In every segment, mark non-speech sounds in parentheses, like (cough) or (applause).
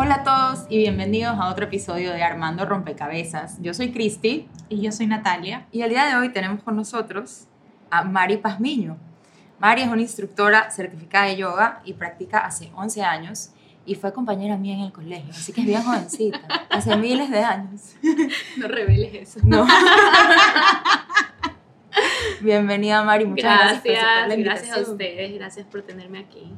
Hola a todos y bienvenidos a otro episodio de Armando Rompecabezas. Yo soy Cristi. Y yo soy Natalia. Y el día de hoy tenemos con nosotros a Mari Pazmiño. Mari es una instructora certificada de yoga y practica hace 11 años y fue compañera mía en el colegio, así que es bien jovencita, (laughs) hace miles de años. No reveles eso. No. (laughs) Bienvenida Mari, muchas gracias. Gracias, por aceptar la gracias a ustedes, gracias por tenerme aquí,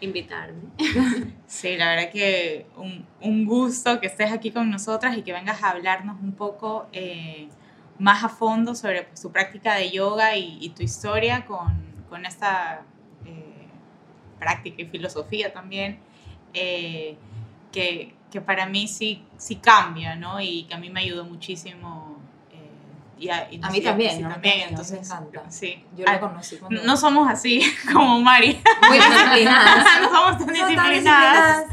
invitarme. (laughs) Sí, la verdad que un, un gusto que estés aquí con nosotras y que vengas a hablarnos un poco eh, más a fondo sobre pues, tu práctica de yoga y, tu historia con, con esta eh, práctica y filosofía también, eh, que, que para mí sí, sí cambia, ¿no? Y que a mí me ayudó muchísimo. Y a, y A mí también, mí también, mí me entonces, encanta. sí. Yo la Ah, conocí cuando... no somos así (laughs) como Mari, muy disciplinadas. (laughs) no somos tan No disciplinadas.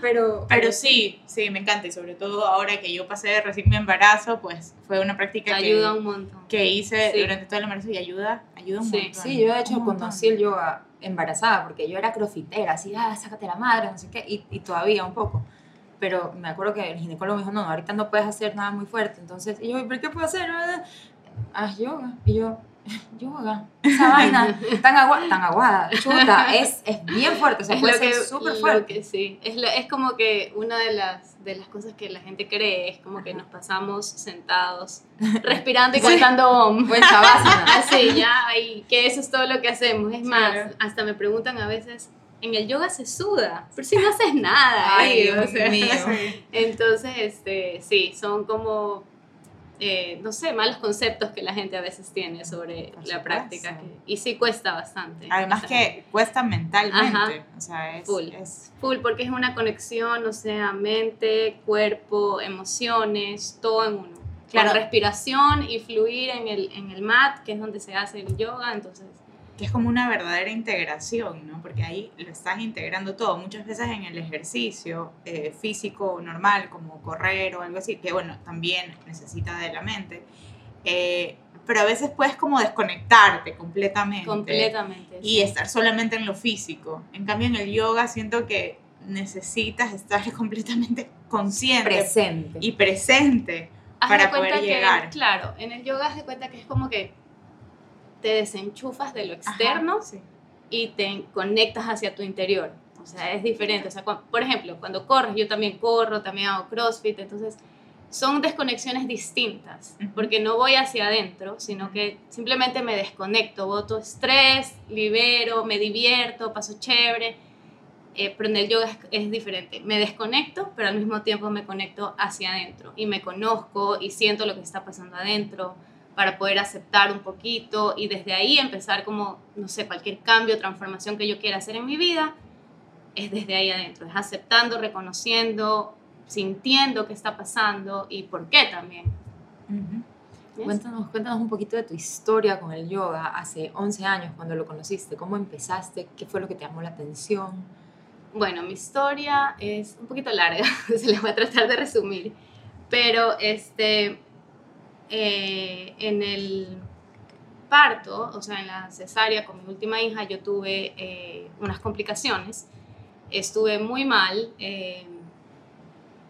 pero, Pero sí, sí, me encanta y sobre todo ahora que yo pasé de recién mi embarazo, pues fue una práctica ayuda que, un montón. que hice Sí. durante todo el embarazo y ayuda, ayuda un Sí. montón. Sí, yo de hecho conocí el yoga embarazada porque yo era crofitera, así, ah, sácate la madre, no sé qué, y, y todavía un poco. Pero me acuerdo que el ginecólogo me dijo, no, ahorita no puedes hacer nada muy fuerte. Entonces, y yo, ¿pero qué puedo hacer? Haz yoga. Y yo, (laughs) yoga, esa (laughs) vaina tan, agua, tan aguada, chuta, es, es bien fuerte, o sea, es puede ser súper fuerte. que sí, es, lo- es como que una de las, de las cosas que la gente cree es como que nos pasamos sentados, (laughs) respirando y Sí. cantando om. Buen. Así, ya, y que eso es todo lo que hacemos. Es más, hasta me preguntan a veces, en el yoga se suda, pero si no haces nada. Ay, Dios o sea. mío. (laughs) Entonces, este, sí, son como, eh, no sé, malos conceptos que la gente a veces tiene sobre Por la supuesto. práctica. que- y sí cuesta bastante. Además que cuesta mentalmente, Ajá. o sea, es, Full. es- Full, porque es una conexión, o sea, mente, cuerpo, emociones, todo en uno. Claro. Con respiración y fluir en el, en el mat, que es donde se hace el yoga, entonces... que es como una verdadera integración, ¿no? Porque ahí lo estás integrando todo. Muchas veces en el ejercicio eh, físico normal, como correr o algo así, que bueno, también necesita de la mente, eh, pero a veces puedes como desconectarte completamente. Completamente. y estar solamente en lo físico. En cambio, en el yoga siento que necesitas estar (laughs) completamente consciente Presente. y presente Haz para de cuenta poder que, llegar. Claro, en el yoga haz de cuenta que es como que te desenchufas de lo Ajá, externo sí. y te conectas hacia tu interior. O sea, es diferente. O sea, por ejemplo, cuando corres, yo también corro, también hago CrossFit, entonces son desconexiones distintas, porque no voy hacia adentro, sino que simplemente me desconecto, boto estrés, libero, me divierto, paso chévere. Eh, pero en el yoga es, es diferente. Me desconecto, pero al mismo tiempo me conecto hacia adentro y me conozco y siento lo que está pasando adentro para poder aceptar un poquito y desde ahí empezar como, no sé, cualquier cambio, transformación que yo quiera hacer en mi vida, es desde ahí adentro, es aceptando, reconociendo, sintiendo qué está pasando y por qué también. Ujú. ¿Ves? Cuéntanos, cuéntanos un poquito de tu historia con el yoga hace 11 años cuando lo conociste. ¿Cómo empezaste? ¿Qué fue lo que te llamó la atención? Bueno, mi historia es un poquito larga, (laughs) se la voy a tratar de resumir, pero este, eh, en el parto, o sea, en la cesárea con mi última hija, yo tuve eh, unas complicaciones, estuve muy mal, eh,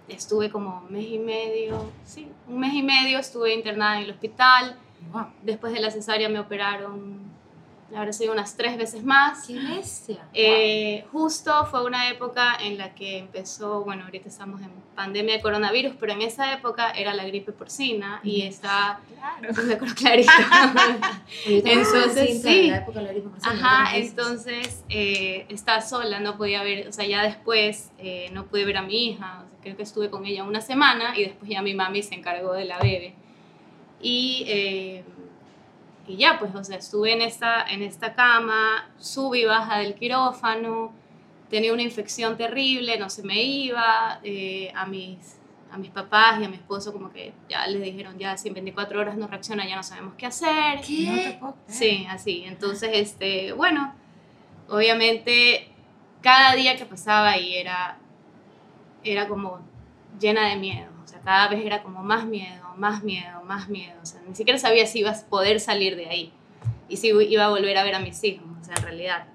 estuve como un mes y medio, sí, un mes y medio estuve internada en el hospital, Wow. después de la cesárea me operaron, habrá sido unas tres veces más. ¡Qué bestia! Eh, justo fue una época en la que empezó, bueno, ahorita estamos en pandemia de coronavirus, pero en esa época era la gripe porcina y está, Claro. me acuerdo clarito. Entonces, sí. Ajá, entonces eh, estaba sola, no podía ver, o sea, ya después eh, no pude ver a mi hija, o sea, creo que estuve con ella una semana y después ya mi mami se encargó de la bebé. Y, eh, y ya, pues, o sea, estuve en esta, en esta cama, subí y baja del quirófano, tenía una infección terrible, no se me iba, eh, a mis a mis papás y a mi esposo como que ya les dijeron, ya si en 24 horas no reacciona ya no sabemos qué hacer. No te puedo creer. Sí, así. Entonces, este, bueno, obviamente cada día que pasaba ahí era, era como llena de miedo. O sea, cada vez era como más miedo, más miedo, más miedo. O sea, ni siquiera sabía si iba a poder salir de ahí y si iba a volver a ver a mis hijos, o sea, en realidad.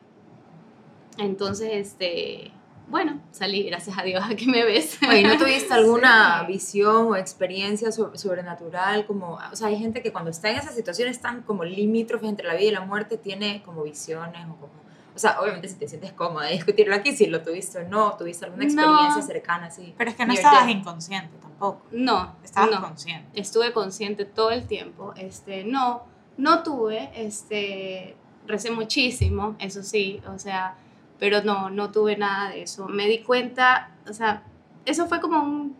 Entonces, este, bueno, salí, gracias a Dios, (laughs) aquí me ves. Oye, ¿no tuviste (laughs) alguna Sí. visión o experiencia so- sobrenatural? Como, o sea, hay gente que cuando está en esas situaciones tan como limítrofes entre la vida y la muerte tiene como visiones o como... O sea, obviamente si te sientes cómoda de discutirlo aquí, si lo tuviste o no, tuviste alguna No. experiencia cercana así. Pero es que no estabas inconsciente tampoco. No, Estabas no. consciente. estuve consciente todo el tiempo. Este, no, no tuve, este, recé muchísimo, eso sí, o sea, pero no, no tuve nada de eso. Me di cuenta, o sea, eso fue como un,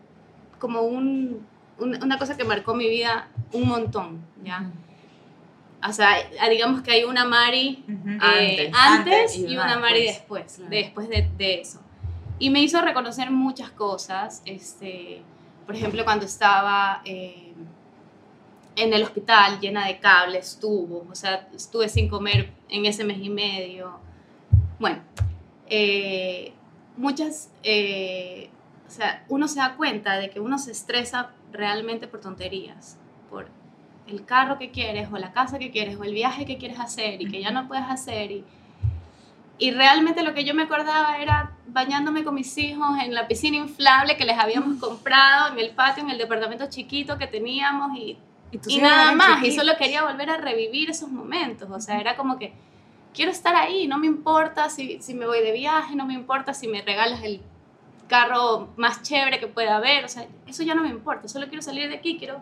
como un, un- una cosa que marcó mi vida un montón, ¿ya? O sea, digamos que hay una Mari eh, Antes, y una una Mari después. después, Claro. después de, de eso. Y me hizo reconocer muchas cosas, este, por ejemplo, cuando estaba eh, en el hospital llena de cables, tubos, o sea, estuve sin comer en ese mes y medio. Bueno, eh, muchas, eh, o sea, uno se da cuenta de que uno se estresa realmente por tonterías, por el carro que quieres o la casa que quieres o el viaje que quieres hacer y que ya no puedes hacer y, y realmente lo que yo me acordaba era bañándome con mis hijos en la piscina inflable que les habíamos comprado en el patio, en el departamento chiquito que teníamos y, y hijos nada más. Y chiquitos. solo quería volver a revivir esos momentos. O sea, era como que quiero estar ahí, no me importa si, si me voy de viaje, no me importa si me regalas el carro más chévere que pueda haber. O sea, eso ya no me importa. Solo quiero salir de aquí, quiero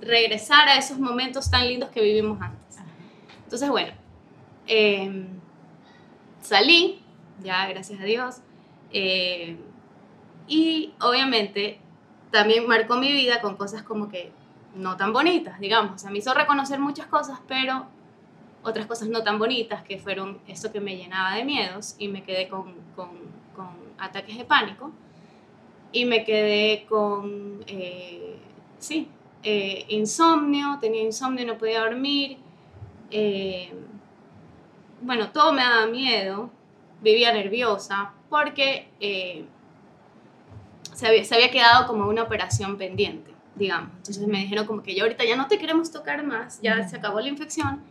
regresar a esos momentos tan lindos que vivimos antes. Entonces, bueno, eh, salí, ya gracias a Dios, eh, y obviamente también marcó mi vida con cosas como que no tan bonitas, digamos, o sea, me hizo reconocer muchas cosas, pero otras cosas no tan bonitas, que fueron esto que me llenaba de miedos y me quedé con, con, ataques de pánico y me quedé con, eh, sí, eh, insomnio, tenía insomnio, no podía dormir. Bueno, todo me daba miedo, vivía nerviosa porque eh, se, había, se había quedado como una operación pendiente, digamos. Entonces me dijeron como que ya ahorita ya no te queremos tocar más, ya se acabó la infección,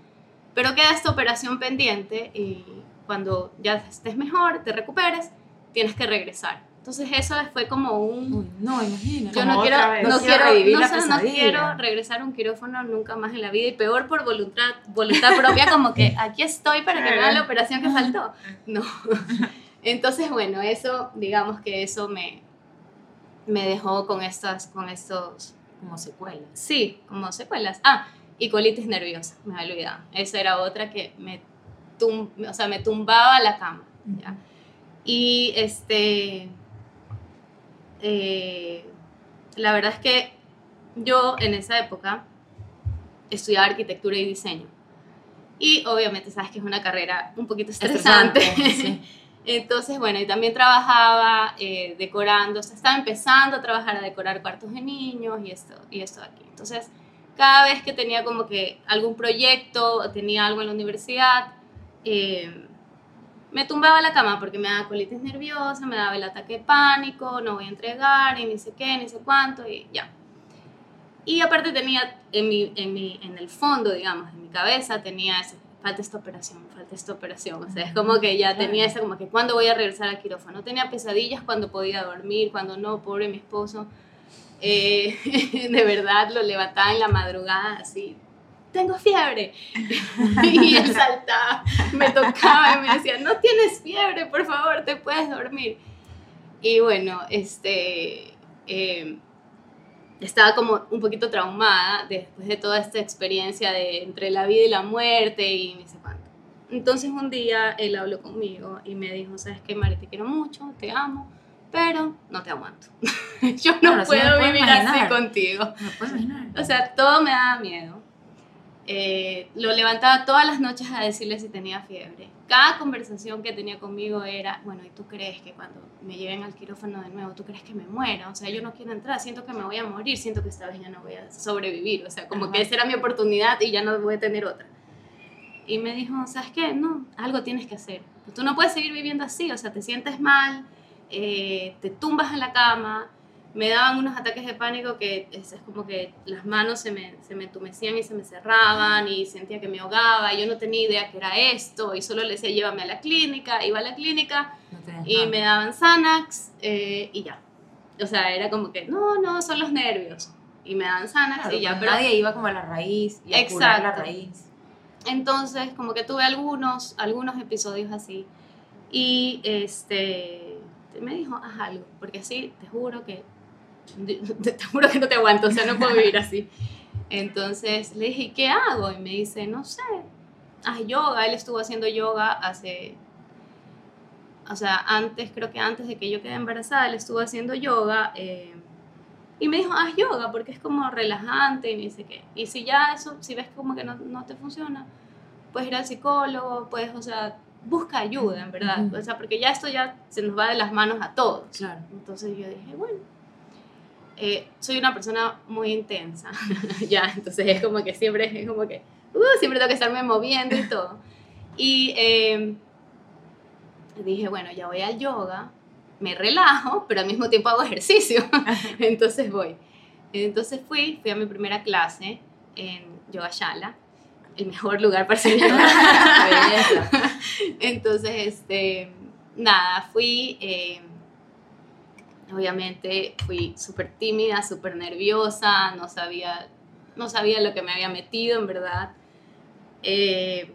pero queda esta operación pendiente y cuando ya estés mejor, te recuperes, tienes que regresar. Entonces eso fue como un... Uy, no, imagínate. Yo no quiero, no quiero quiero, no la sé, no quiero regresar a un quirófano nunca más en la vida y peor por voluntad, voluntad propia, como que (laughs) aquí estoy para que me hagan la operación que faltó. No. (laughs) Entonces, bueno, eso, digamos que eso me, me dejó con estas, con estos, Como secuelas. sí, como secuelas. Ah, y colitis nerviosa, me había olvidado. Esa era otra que me, tum, o sea, me tumbaba la cama. ¿ya? Y este, eh, la verdad es que yo en esa época estudiaba arquitectura y diseño. Y obviamente sabes que es una carrera un poquito estresante. Estresante, sí. (laughs) Entonces, bueno, y también trabajaba eh, decorando, o sea, estaba empezando a trabajar a decorar cuartos de niños y esto, y esto de aquí. Entonces, cada vez que tenía como que algún proyecto, tenía algo en la universidad, eh, me tumbaba a la cama porque me daba colitis nerviosa, me daba el ataque de pánico, no voy a entregar, y ni sé qué, ni sé cuánto, y ya. Y aparte tenía en, mi, en, mi, en el fondo, digamos, en mi cabeza, tenía eso, falta esta operación, falta esta operación. O sea, es como que ya tenía esa, como que cuándo voy a regresar al quirófano. Tenía pesadillas cuando podía dormir, cuando no, pobre mi esposo. Eh, (laughs) de verdad lo levantaba en la madrugada así, tengo fiebre. (laughs) y él saltaba, me tocaba y me decía, no tienes fiebre, por favor, te puedes dormir. Y bueno, este, eh, estaba como un poquito traumada después de toda esta experiencia de entre la vida y la muerte y no sé cuánto. Entonces un día él habló conmigo y me dijo, sabes qué, Mari, te quiero mucho, te amo, pero no te aguanto. (laughs) Yo no Claro, puedo puedo vivir así imaginar. contigo. ¿Me puedes imaginar? O sea, todo me daba miedo. Eh, lo levantaba todas las noches a decirle si tenía fiebre. Cada conversación que tenía conmigo era, bueno, ¿y tú crees que cuando me lleven al quirófano de nuevo, tú crees que me muera? O sea, yo no quiero entrar, siento que me voy a morir, siento que esta vez ya no voy a sobrevivir. O sea, como Ajá. que esa era mi oportunidad y ya no voy a tener otra. Y me dijo, ¿sabes qué? No, algo tienes que hacer. Tú no puedes seguir viviendo así, o sea, te sientes mal, eh, te tumbas en la cama. Me daban unos ataques de pánico que es, es como que las manos se me, se me entumecían y se me cerraban y sentía que me ahogaba. Y yo no tenía idea que era esto y solo le decía, llévame a la clínica. Iba a la clínica No y nada. me daban Xanax eh, y ya. O sea, era como que, no, no, son los nervios. Y me daban Xanax Claro, y ya, pues pero nadie iba como a la raíz y a curar la raíz. entonces, como que tuve algunos, algunos episodios así. Y este, me dijo, haz algo, porque así te juro que, (laughs) te, juro que no te aguanto, o sea, no puedo vivir así. Entonces le dije, ¿y qué hago? Y me dice, no sé, haz yoga. Él estuvo haciendo yoga hace, o sea, antes, creo que antes de que yo quedé embarazada, él estuvo haciendo yoga. eh, y me dijo, haz yoga porque es como relajante y me dice que, y si ya eso, si ves como que no, no te funciona, puedes ir al psicólogo, puedes, o sea, busca ayuda, en verdad. Ujú. O sea, porque ya esto ya se nos va de las manos a todos. Claro. Entonces yo dije, bueno, eh, soy una persona muy intensa, (laughs) ya, entonces es como que siempre, es como que, uh, siempre tengo que estarme moviendo y todo. Y eh, dije, bueno, ya voy al yoga, me relajo, pero al mismo tiempo hago ejercicio, (laughs) (laughs) entonces voy. Entonces fui, fui a mi primera clase en Yoga Shala, el mejor lugar para hacer yoga. Entonces, este, nada, fui, eh, obviamente fui súper tímida, súper nerviosa, no sabía, no sabía lo que me había metido, en verdad. Eh,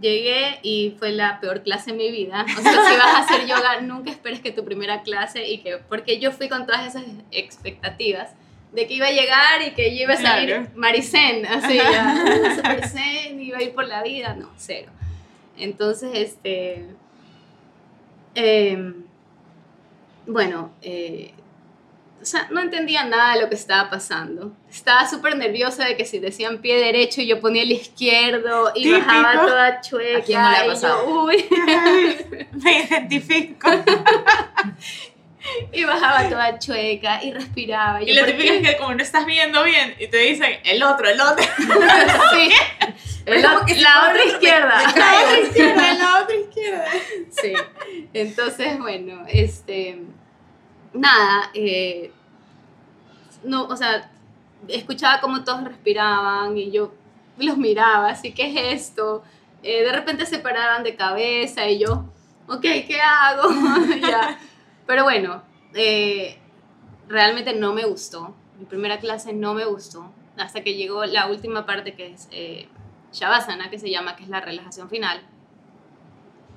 llegué y fue la peor clase de mi vida. O sea, si vas a hacer yoga, nunca esperes que tu primera clase y que, porque yo fui con todas esas expectativas de que iba a llegar y que yo iba a salir Claro. maricén, así, ya, uh, zen, iba a ir por la vida, no, cero. Entonces, este, em, bueno, eh, o sea, no entendía nada de lo que estaba pasando. Estaba súper nerviosa de que si decían pie derecho y yo ponía el izquierdo y Típico. bajaba toda chueca. ¿A quién no le ha y yo, pasado? uy, (laughs) Me identifico. (laughs) y bajaba toda chueca y respiraba. Y yo, lo ¿por típico qué? es que como no estás viendo bien y te dicen el otro, el otro. (laughs) Sí. La, (laughs) la otra izquierda. La izquierda, la otra izquierda. Sí. Entonces, bueno, este. Nada, eh, no, o sea, escuchaba como todos respiraban y yo los miraba, así, ¿qué es esto? Eh, de repente se paraban de cabeza y yo, ok, ¿qué hago? (laughs) ya. Pero bueno, eh, realmente no me gustó. Mi primera clase no me gustó. Hasta que llegó la última parte que es eh, Shavasana, que se llama, que es la relajación final.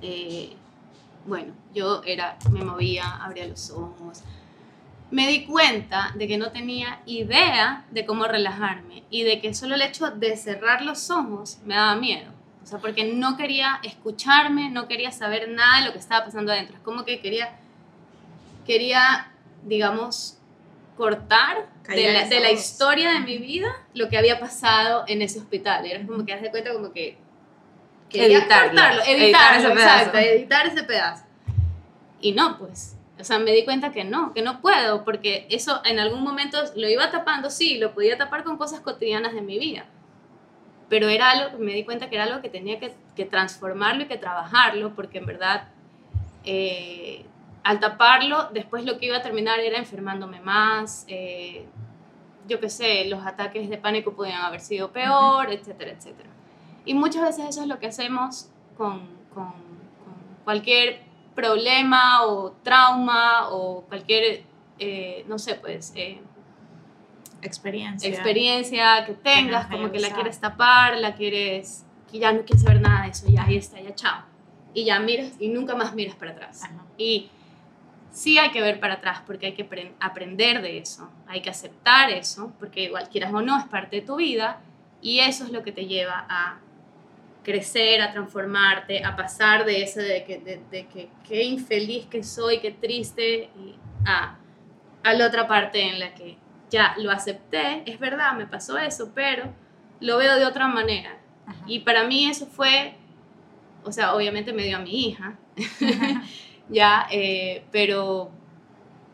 Eh, bueno, yo era, me movía, abría los ojos. Me di cuenta de que no tenía idea de cómo relajarme y de que solo el hecho de cerrar los ojos me daba miedo. O sea, porque no quería escucharme, no quería saber nada de lo que estaba pasando adentro. Es como que quería, quería, digamos, cortar de la, de la historia de mi vida lo que había pasado en ese hospital. Era como que haz de cuenta como que quería Editarlo, cortarlo, editar editarlo, ese pedazo. exacto, editar ese pedazo. Y no, pues, o sea, me di cuenta que no, que no puedo, porque eso en algún momento lo iba tapando, sí, lo podía tapar con cosas cotidianas de mi vida, pero era algo, me di cuenta que era algo que tenía que, que transformarlo y que trabajarlo, porque en verdad, eh, al taparlo, después lo que iba a terminar era enfermándome más, eh, yo qué sé, los ataques de pánico podían haber sido peor, etcétera, etcétera. Y muchas veces eso es lo que hacemos con, con, con cualquier problema o trauma o cualquier, eh, no sé, pues, eh, Experiencia. experiencia que tengas, como que la quieres tapar, la quieres, que ya no quieres saber nada de eso, ya ahí está, ya chao. Y ya miras y nunca más miras para atrás. Ajá. Y sí hay que ver para atrás porque hay que apren- aprender de eso, hay que aceptar eso, porque igual quieras o no es parte de tu vida y eso es lo que te lleva a crecer, a transformarte, a pasar de eso de que, de, de que qué infeliz que soy, qué triste, y a, a la otra parte en la que ya lo acepté, es verdad, me pasó eso, pero lo veo de otra manera. Ajá. Y para mí eso fue, o sea, obviamente me dio a mi hija, (laughs) ya, eh, pero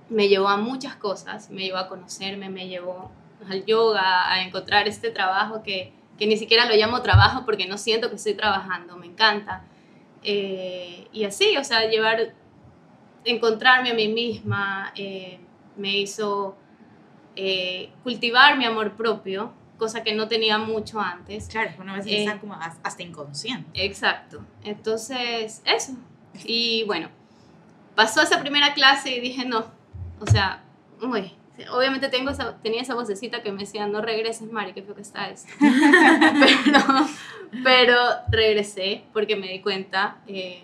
me llevó a muchas cosas, me llevó a conocerme, me llevó al yoga, a encontrar este trabajo que, que ni siquiera lo llamo trabajo porque no siento que estoy trabajando, me encanta. Eh, y así, o sea, llevar, encontrarme a mí misma, eh, me hizo eh, cultivar mi amor propio, cosa que no tenía mucho antes. Claro, es que una vez Eh, está como as- hasta inconsciente. Exacto. Entonces, eso. Y bueno, pasó esa primera clase y dije, no, o sea, uy, obviamente tengo esa, tenía esa vocecita que me decía, no regreses, Mari, qué feo que está esto. (laughs) pero, pero regresé porque me di cuenta eh,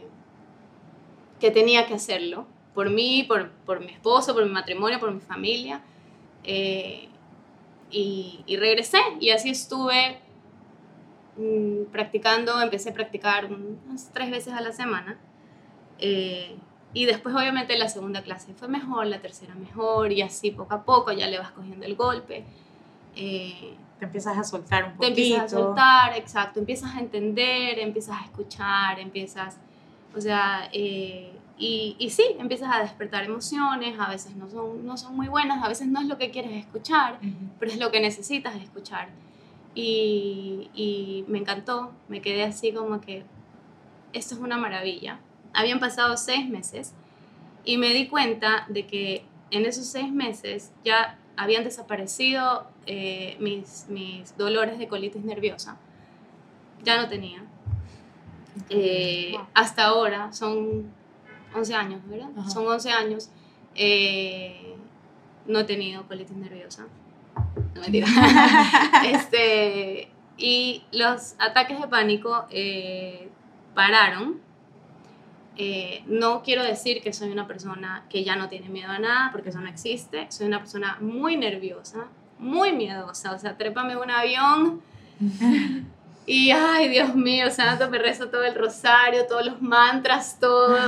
que tenía que hacerlo por mí, por, por mi esposo, por mi matrimonio, por mi familia. eh, y, y regresé y así estuve mm, practicando, empecé a practicar unas tres veces a la semana. eh, y después obviamente la segunda clase fue mejor, la tercera mejor, y así poco a poco ya le vas cogiendo el golpe. eh, Te empiezas a soltar un te poquito. empiezas a soltar, exacto, empiezas a entender, empiezas a escuchar, empiezas, o sea, eh, y, y sí, empiezas a despertar emociones, a veces no son, no son muy buenas, a veces no es lo que quieres escuchar, pero es lo que necesitas escuchar. Y, y me encantó, me quedé así como que esto es una maravilla. Habían pasado seis meses y me di cuenta de que en esos seis meses ya habían desaparecido eh, mis, mis dolores de colitis nerviosa. Ya no tenía. Eh, Wow. hasta ahora son 11 años, ¿verdad? Ajá. Son 11 años. eh, no he tenido colitis nerviosa. No mentira. (laughs) este, y los ataques de pánico pararon. Eh, no quiero decir que soy una persona que ya no tiene miedo a nada, porque eso no existe. Soy una persona muy nerviosa, muy miedosa. O sea, trépame un avión y, ay, Dios mío, santo, me rezo todo el rosario, todos los mantras, todo,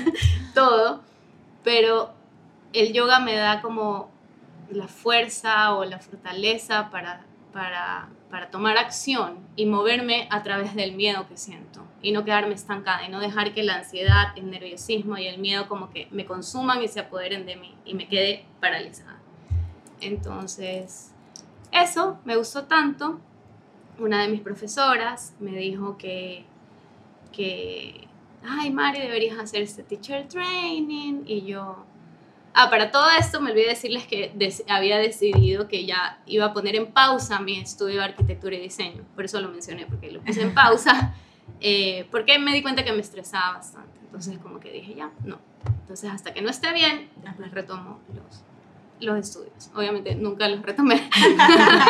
(laughs) todo. Pero el yoga me da como la fuerza o la fortaleza para, para, para tomar acción y moverme a través del miedo que siento y no quedarme estancada y no dejar que la ansiedad, el nerviosismo y el miedo como que me consuman y se apoderen de mí y me quede paralizada. Entonces, eso me gustó tanto. Una de mis profesoras me dijo que, que ay, Mari, deberías hacer este teacher training. Y yo, ah, para todo esto me olvidé decirles que des- había decidido que ya iba a poner en pausa mi estudio de arquitectura y diseño. Por eso lo mencioné, porque lo puse en (laughs) pausa. Eh, porque me di cuenta que me estresaba bastante. Entonces, como que dije, ya, no. Entonces, hasta que no esté bien, después retomo los, los estudios. Obviamente, nunca los retomé. (laughs) (laughs)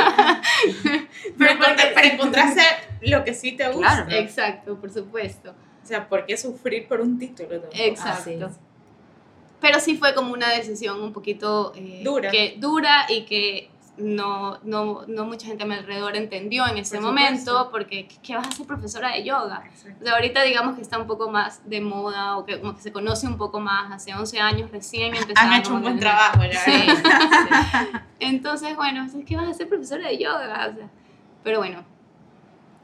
Pero, No, porque- pero encontraste lo que sí te gusta. Claro. Exacto, por supuesto. O sea, ¿por qué sufrir por un título? tampoco? Exacto. Pero sí fue como una decisión un poquito eh, Dura. Que, dura y que no, no, no mucha gente a mi alrededor entendió en ese Por momento, porque ¿qué, qué vas a ser profesora de yoga? Exacto. O sea, ahorita digamos que está un poco más de moda o que como que se conoce un poco más. Hace 11 años recién empezamos. Han hecho un buen trabajo, la Sí, sí. Entonces, bueno, que vas a ser profesora de yoga. o sea, pero bueno,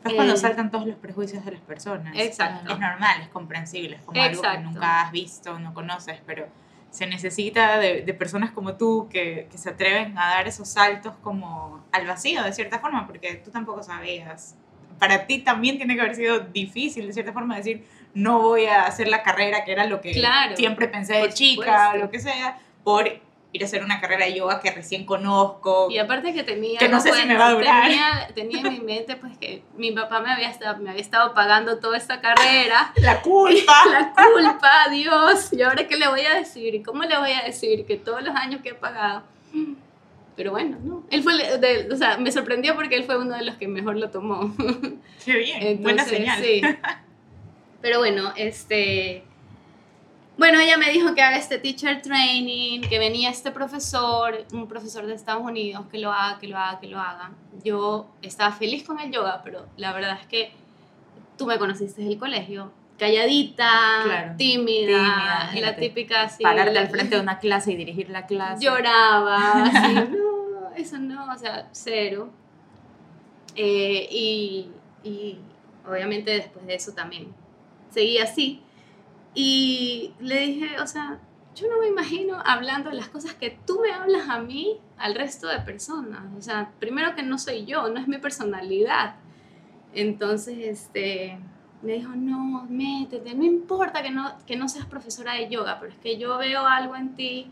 Es cuando Eh, saltan todos los prejuicios de las personas. Exacto. Es normal, es comprensible, es como algo que Exacto. nunca has visto, no conoces, pero se necesita de, de personas como tú que, que se atreven a dar esos saltos como al vacío, de cierta forma, porque tú tampoco sabías. Para ti también tiene que haber sido difícil, de cierta forma, decir, no voy a hacer la carrera que era lo que Claro, siempre pensé de chica, supuesto. lo que sea, por ir a hacer una carrera de yoga que recién conozco. Y aparte que tenía... Que no sé si me va a durar. Tenía, tenía en mi mente pues que mi papá me había, estado, me había estado pagando toda esta carrera. (laughs) La culpa. (laughs) La culpa, Dios. ¿Y ahora qué le voy a decir? ¿Y cómo le voy a decir que todos los años que he pagado? Pero bueno, no. Él fue, de- o sea, me sorprendió porque él fue uno de los que mejor lo tomó. Qué bien, buena Entonces, señal. Sí. Pero bueno, este. Bueno, ella me dijo que haga este teacher training, que venía este profesor, un profesor de Estados Unidos, que lo haga, que lo haga, que lo haga. Yo estaba feliz con el yoga, pero la verdad es que tú me conociste en el colegio, calladita, Claro, tímida, tímida, la típica así. Pararte al frente de una clase y dirigir la clase. lloraba, (laughs) así, no, eso no, o sea, cero. Eh, y, y obviamente después de eso también seguí así. Y le dije, o sea, yo no me imagino hablando las cosas que tú me hablas a mí al resto de personas. O sea, primero que no soy yo, no es mi personalidad. Entonces, este, me dijo, no, métete, no importa que no, que no seas profesora de yoga, pero es que yo veo algo en ti,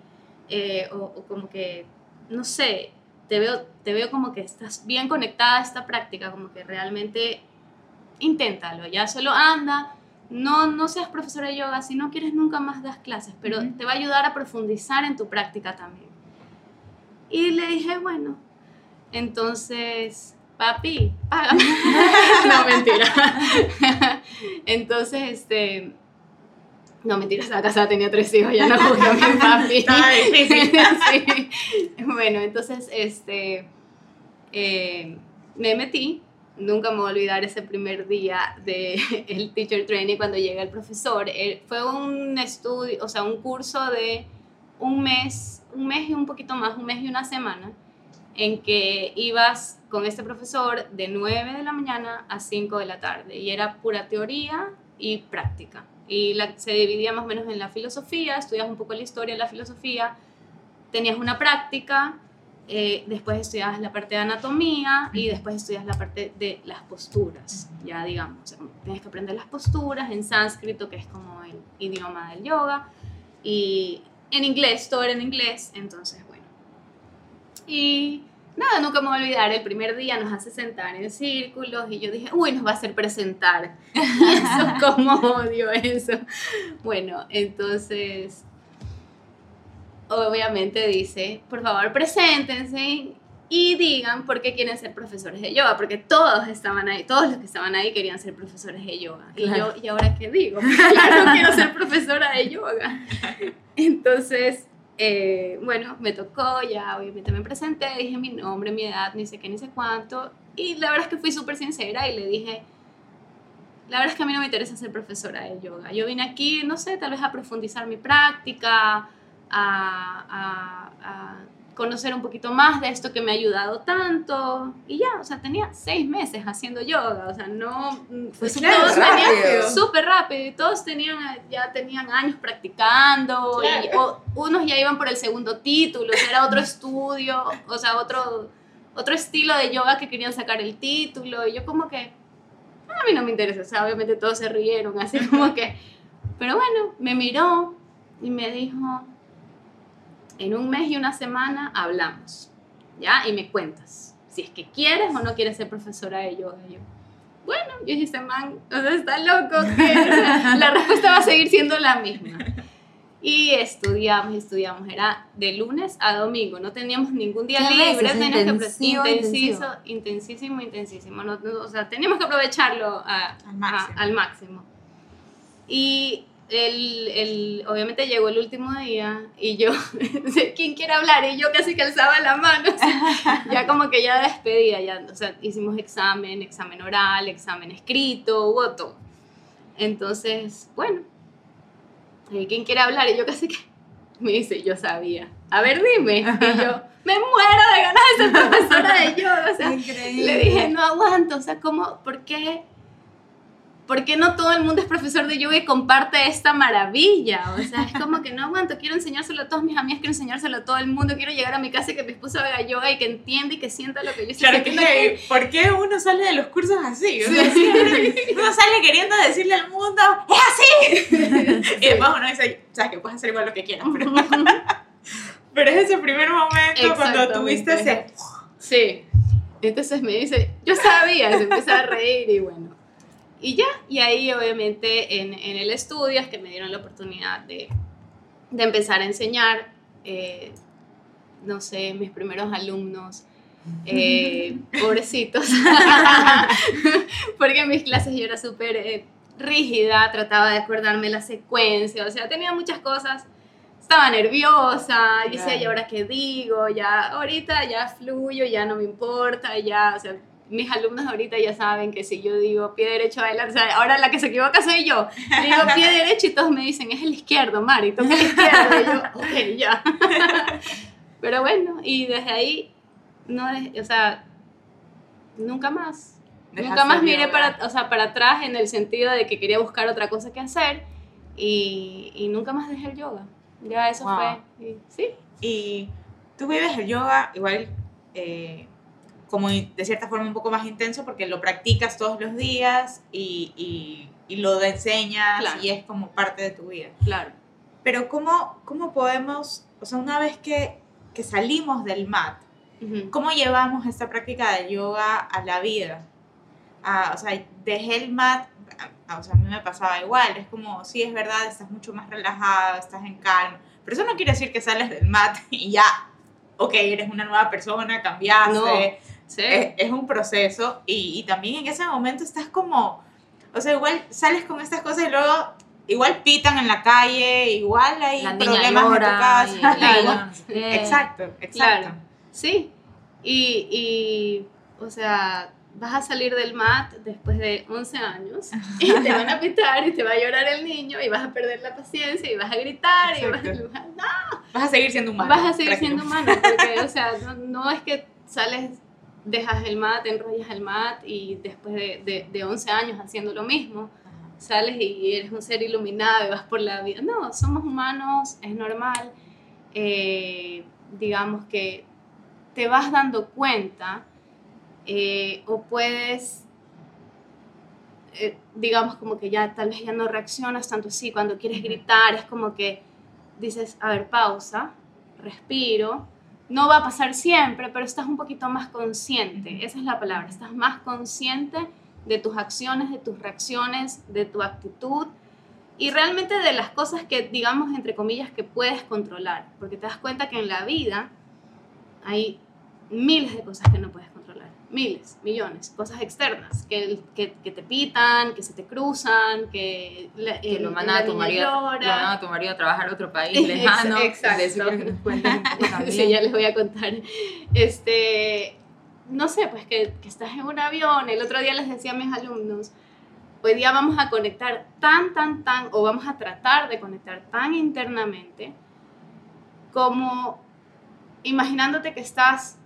eh, o, o, como que, no sé, te veo, te veo como que estás bien conectada a esta práctica, como que realmente inténtalo, ya solo anda, no, no seas profesora de yoga, si no quieres nunca más das clases, pero uh -huh. te va a ayudar a profundizar en tu práctica también. Y le dije, bueno, entonces, papi, págame. (laughs) no, mentira. (laughs) entonces, este, no, mentira, estaba casada, tenía tres hijos, ya no jugué a mi papi. (laughs) Estaba difícil. sí. Bueno, entonces, este, eh, me metí nunca me voy a olvidar ese primer día del (laughs) el teacher training cuando llega el profesor. Él, fue un estudio, o sea, un curso de un mes, un mes y un poquito más, un mes y una semana, en que ibas con este profesor de 9 de la mañana a 5 de la tarde y era pura teoría y práctica. Y se dividía más o menos en la filosofía, estudias un poco la historia de la filosofía, tenías una práctica, eh, después estudias la parte de anatomía y después estudias la parte de las posturas, ya digamos. Tienes que aprender las posturas en sánscrito, que es como el idioma del yoga, y en inglés, todo era en inglés, entonces bueno. Y nada, nunca me voy a olvidar, el primer día nos hace sentar en círculos y yo dije, uy, nos va a hacer presentar. (laughs) Y eso, como odio eso. Bueno, entonces obviamente dice, por favor, preséntense y digan por qué quieren ser profesores de yoga, porque todos estaban ahí, todos los que estaban ahí querían ser profesores de yoga. Claro. Y yo, ¿y ahora qué digo? (laughs) claro, quiero ser profesora de yoga. (laughs) Entonces, eh, bueno, me tocó, ya obviamente me presenté, dije mi nombre, mi edad, ni sé qué, ni sé cuánto, y la verdad es que fui súper sincera y le dije, la verdad es que a mí no me interesa ser profesora de yoga. Yo vine aquí, no sé, tal vez a profundizar mi práctica, a, a, a, conocer un poquito más de esto que me ha ayudado tanto. Y ya, o sea, tenía seis meses haciendo yoga, o sea, no... Pues claro, todos tenían súper rápido, y todos tenían, ya tenían años practicando, claro. y, o, unos ya iban por el segundo título, o sea, era otro estudio, o sea, otro, otro estilo de yoga que querían sacar el título, y yo como que, a mí no me interesa, o sea, obviamente todos se rieron, así como que... Pero bueno, me miró y me dijo, en un mes y una semana hablamos, ¿ya? Y me cuentas si es que quieres o no quieres ser profesora de yoga. Yo, bueno, yo dije, este man, o sea, está loco, que (laughs) la respuesta va a seguir siendo la misma. Y estudiamos, estudiamos, era de lunes a domingo, no teníamos ningún día libre, teníamos que intensivo, intensivo, intensísimo, intensísimo, no, no, o sea, teníamos que aprovecharlo a, al, máximo. A, al máximo. Y el, el, obviamente llegó el último día y yo, (laughs) ¿quién quiere hablar? Y yo casi que alzaba la mano, o sea, (laughs) ya como que ya despedía, ya, o sea, hicimos examen, examen oral, examen escrito, hubo todo. Entonces, bueno, ¿quién quiere hablar? Y yo casi que me dice, yo sabía, a ver, dime. Y yo, (laughs) me muero de ganas de ser profesora de yoga, o sea, Increíble. le dije, no aguanto, o sea, ¿cómo, por qué? ¿Por qué no todo el mundo es profesor de yoga y comparte esta maravilla? O sea, es como que no aguanto, quiero enseñárselo a todas mis amigas, quiero enseñárselo a todo el mundo, quiero llegar a mi casa y que mi esposo haga yoga y que entienda y que sienta lo que yo estoy Claro que, que, ¿por qué uno sale de los cursos así? O sea, sí. uno sale queriendo decirle al mundo, ¡es así! y después uno dice, sabes que puedes hacer igual lo que quieras, pero, (laughs) pero es ese primer momento cuando tuviste ese... Sí. Entonces me dice, yo sabía, se empieza a reír y bueno y ya, y ahí obviamente en, en, el estudio es que me dieron la oportunidad de, de empezar a enseñar, eh, no sé, mis primeros alumnos, eh, pobrecitos, (laughs) porque en mis clases yo era súper eh, rígida, trataba de acordarme la secuencia, o sea, tenía muchas cosas, estaba nerviosa, y decía, ¿y ahora qué digo? Ya, ahorita ya fluyo, ya no me importa, ya, o sea, mis alumnos ahorita ya saben que si yo digo pie derecho adelante, o sea, ahora la que se equivoca soy yo. Digo pie (laughs) derecho y todos me dicen, es el izquierdo, Mari, toca el izquierdo. Y yo, ok, ya. (laughs) Pero bueno, y desde ahí, no, o sea, nunca más. Dejaste Nunca más miré para, o sea, para atrás en el sentido de que quería buscar otra cosa que hacer y, y nunca más dejé el yoga. Ya eso Wow. fue. y- sí, Y tú vives el yoga igual eh, como de cierta forma un poco más intenso porque lo practicas todos los días y, y, y lo enseñas Claro. y es como parte de tu vida. claro. Pero ¿cómo, cómo podemos, o sea, una vez que, que salimos del mat, Ujú. ¿cómo llevamos esta práctica de yoga a la vida? Ah, o sea, dejé el mat, ah, o sea, a mí me pasaba igual, es como, sí, es verdad, estás mucho más relajada, estás en calma, pero eso no quiere decir que sales del mat (laughs) y ya, ok, eres una nueva persona, cambiaste, No. Sí. es, es un proceso y, y también en ese momento estás como, o sea, igual sales con estas cosas y luego igual pitan en la calle, igual hay La problemas en tu llora, casa. no qué. Exacto, exacto. Claro. Sí. Y, y, o sea, vas a salir del mat después de 11 años y (laughs) te van a pitar y te va a llorar el niño y vas a perder la paciencia y vas a gritar y vas, Exacto. vas- Vas a seguir siendo humano. vas a seguir siendo prácticamente. humano. Porque, o (laughs) sea, no, no es que sales, dejas el mat, enrollas el mat y después de, de, de 11 años haciendo lo mismo, sales y eres un ser iluminado y vas por la vida. No, somos humanos, es normal. Eh, digamos que te vas dando cuenta eh, o puedes, eh, digamos como que ya tal vez ya no reaccionas tanto así, cuando quieres gritar es como que dices, a ver, pausa, respiro. No va a pasar siempre, pero estás un poquito más consciente. Esa es la palabra. Estás más consciente de tus acciones, de tus reacciones, de tu actitud y realmente de las cosas que, digamos, entre comillas, que puedes controlar. Porque te das cuenta que en la vida hay miles de cosas que no puedes controlar. Miles, millones, cosas externas que, que, que te pitan, que se te cruzan, que, la- Que el- lo mandan a tu marido, lo llora. mandan a tu marido a trabajar a otro país (laughs) lejano. exacto. (laughs) También. sí, ya les voy a contar. Este, no sé, pues que, que estás en un avión. El otro día les decía a mis alumnos, hoy día vamos a conectar tan, tan, tan, o vamos a tratar de conectar tan internamente como imaginándote que estás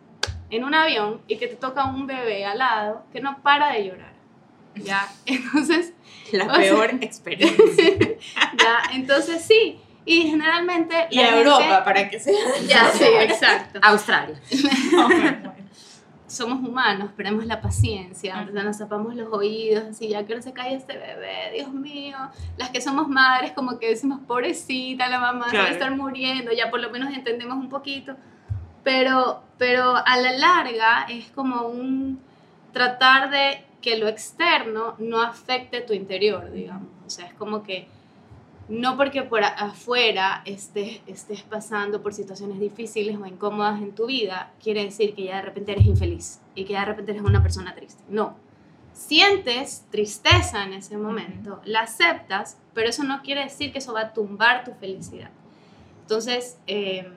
en un avión y que te toca un bebé al lado que no para de llorar. ¿Ya? (laughs) Entonces, La O sea- peor (laughs) experiencia. ya, entonces sí. Y generalmente... Y la a gente- Europa, para que sea. (laughs) Ya, sí, exacto. Australia. No, bueno. somos humanos, perdemos la paciencia. ¿verdad? nos tapamos los oídos, así, ya que no se cae este bebé, Dios mío. Las que somos madres, como que decimos, pobrecita, la mamá se va a Claro. estar muriendo, ya por lo menos entendemos un poquito. Pero, pero a la larga es como un tratar de que lo externo no afecte tu interior, digamos. O sea, es como que no porque por afuera estés, estés pasando por situaciones difíciles o incómodas en tu vida, quiere decir que ya de repente eres infeliz y que ya de repente eres una persona triste. No. Sientes tristeza en ese momento, la aceptas, pero eso no quiere decir que eso va a tumbar tu felicidad. Entonces, eh,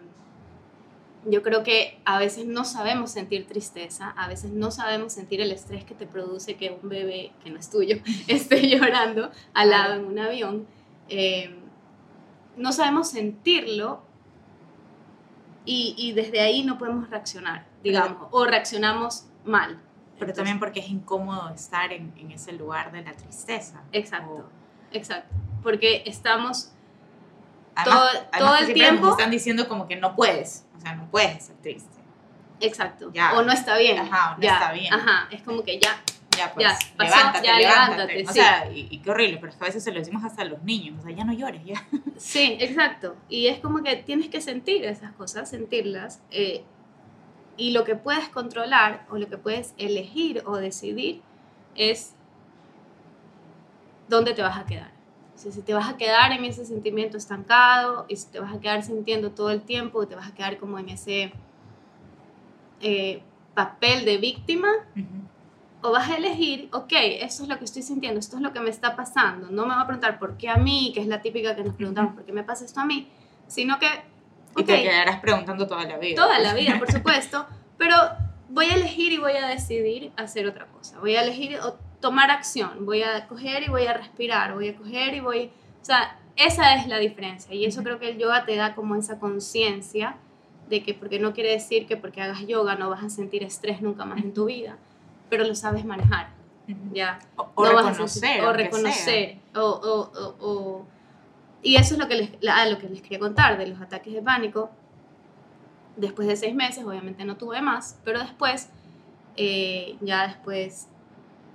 yo creo que a veces no sabemos sentir tristeza, a veces no sabemos sentir el estrés que te produce que un bebé que no es tuyo (laughs) esté (laughs) llorando al lado en un avión. Eh, no sabemos sentirlo y, y desde ahí no podemos reaccionar, digamos, o reaccionamos mal. Pero también porque es incómodo estar en, en ese lugar de la tristeza. Exacto, exacto. Porque estamos Además, Todo- además todo el tiempo- Nos están diciendo como que no puedes. O sea, no puedes estar triste. Exacto. Ya. O no está bien. Ajá, o no Ya, está bien. Ajá. Es como que ya. Ya, pues, Ya, pasó, levántate, ya, levántate. levántate, O sí. sea, y, y qué horrible, pero es que a veces se lo decimos hasta a los niños. O sea, ya no llores, ya. (laughs) Sí, exacto. Y es como que tienes que sentir esas cosas, sentirlas. eh, y lo que puedes controlar o lo que puedes elegir o decidir es dónde te vas a quedar. O sea, si te vas a quedar en ese sentimiento estancado y si te vas a quedar sintiendo todo el tiempo y te vas a quedar como en ese eh, papel de víctima, o vas a elegir, ok, eso es lo que estoy sintiendo, esto es lo que me está pasando. No me va a preguntar por qué a mí, que es la típica que nos preguntamos, ¿por qué me pasa esto a mí? Sino que, Y ok, te quedarás preguntando toda la vida. toda la vida, por supuesto, pero voy a elegir y voy a decidir hacer otra cosa. Voy a elegir tomar acción, voy a coger y voy a respirar, voy a coger y voy, o sea, esa es la diferencia y eso creo que el yoga te da como esa conciencia de que porque no quiere decir que porque hagas yoga no vas a sentir estrés nunca más en tu vida, pero lo sabes manejar. Ya. O, o No reconocer. o reconocer o, o- o- o- y eso es lo que les la- lo que les quería contar de los ataques de pánico después de seis meses obviamente no tuve más pero después eh, ya después